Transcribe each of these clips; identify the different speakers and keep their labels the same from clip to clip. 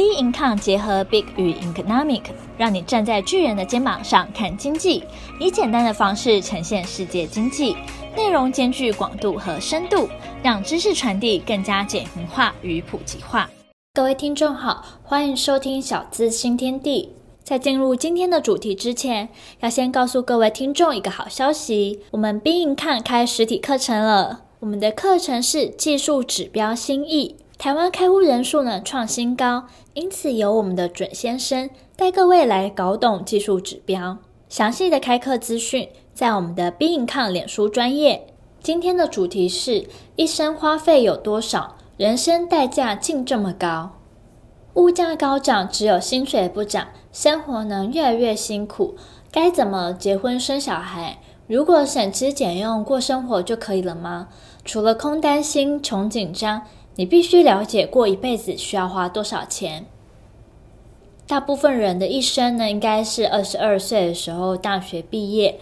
Speaker 1: Bincom 结合 Big 与 Economic，让你站在巨人的肩膀上看经济，以简单的方式呈现世界经济，内容兼具广度和深度，让知识传递更加简明化与普及化。各位听众好，欢迎收听小资新天地。在进入今天的主题之前，要先告诉各位听众一个好消息：我们 Bincom 开实体课程了。我们的课程是技术指标新意。台湾开户人数呢创新高，因此由我们的准先生带各位来搞懂技术指标。详细的开课资讯在我们的 bin 抗脸书专业。今天的主题是：一生花费有多少？人生代价竟这么高？物价高涨，只有薪水不涨，生活呢越来越辛苦。该怎么结婚生小孩？如果省吃俭用过生活就可以了吗？除了空担心、穷紧张。你必须了解过一辈子需要花多少钱。大部分人的一生呢，应该是二十二岁的时候大学毕业，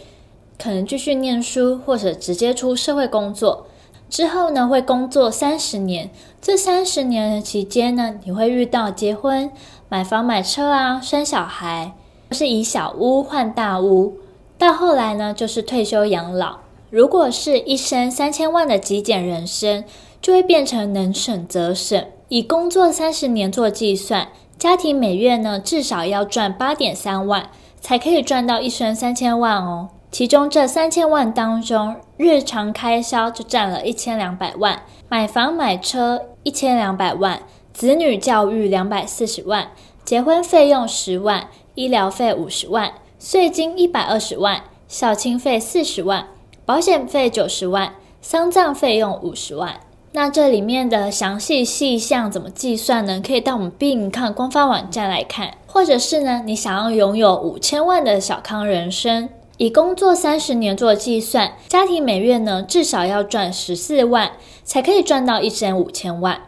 Speaker 1: 可能继续念书，或者直接出社会工作。之后呢，会工作三十年。这三十年的期间呢，你会遇到结婚、买房、买车啊，生小孩，是以小屋换大屋。到后来呢，就是退休养老。如果是一生三千万的极简人生。就会变成能省则省，以工作三十年做计算，家庭每月呢至少要赚八点三万，才可以赚到一生三千万哦。其中这三千万当中，日常开销就占了一千两百万，买房买车一千两百万，子女教育两百四十万，结婚费用十万，医疗费五十万，税金一百二十万，孝亲费四十万，保险费九十万，丧葬费用五十万。那这里面的详细细项怎么计算呢？可以到我们 bin 看官方网站来看，或者是呢，你想要拥有五千万的小康人生，以工作三十年做计算，家庭每月呢至少要赚十四万，才可以赚到一生五千万。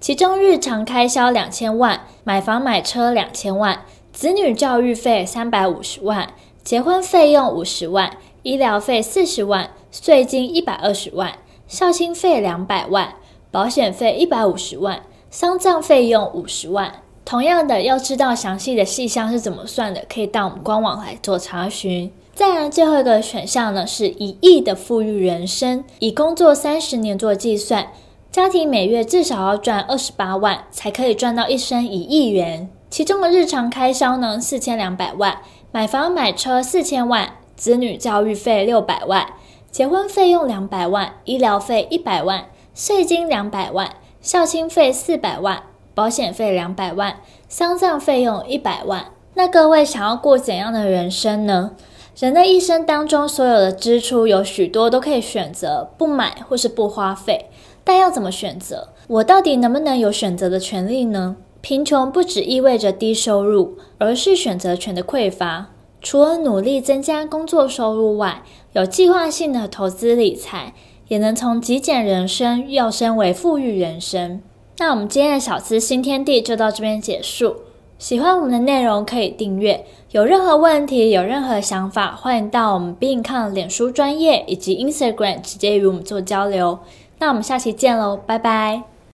Speaker 1: 其中日常开销两千万，买房买车两千万，子女教育费三百五十万，结婚费用五十万，医疗费四十万，税金一百二十万。孝亲费两百万，保险费一百五十万，丧葬费用五十万。同样的，要知道详细的细项是怎么算的，可以到我们官网来做查询。再来，最后一个选项呢，是一亿的富裕人生，以工作三十年做计算，家庭每月至少要赚二十八万，才可以赚到一生一亿元。其中的日常开销呢，四千两百万，买房买车四千万，子女教育费六百万。结婚费用两百万，医疗费一百万，税金两百万，孝亲费四百万，保险费两百万，丧葬费用一百万。那各位想要过怎样的人生呢？人的一生当中，所有的支出有许多都可以选择不买或是不花费，但要怎么选择？我到底能不能有选择的权利呢？贫穷不只意味着低收入，而是选择权的匮乏。除了努力增加工作收入外，有计划性的投资理财，也能从极简人生跃升为富裕人生。那我们今天的小资新天地就到这边结束。喜欢我们的内容可以订阅。有任何问题、有任何想法，欢迎到我们 bin com 脸书专业以及 Instagram 直接与我们做交流。那我们下期见喽，拜拜。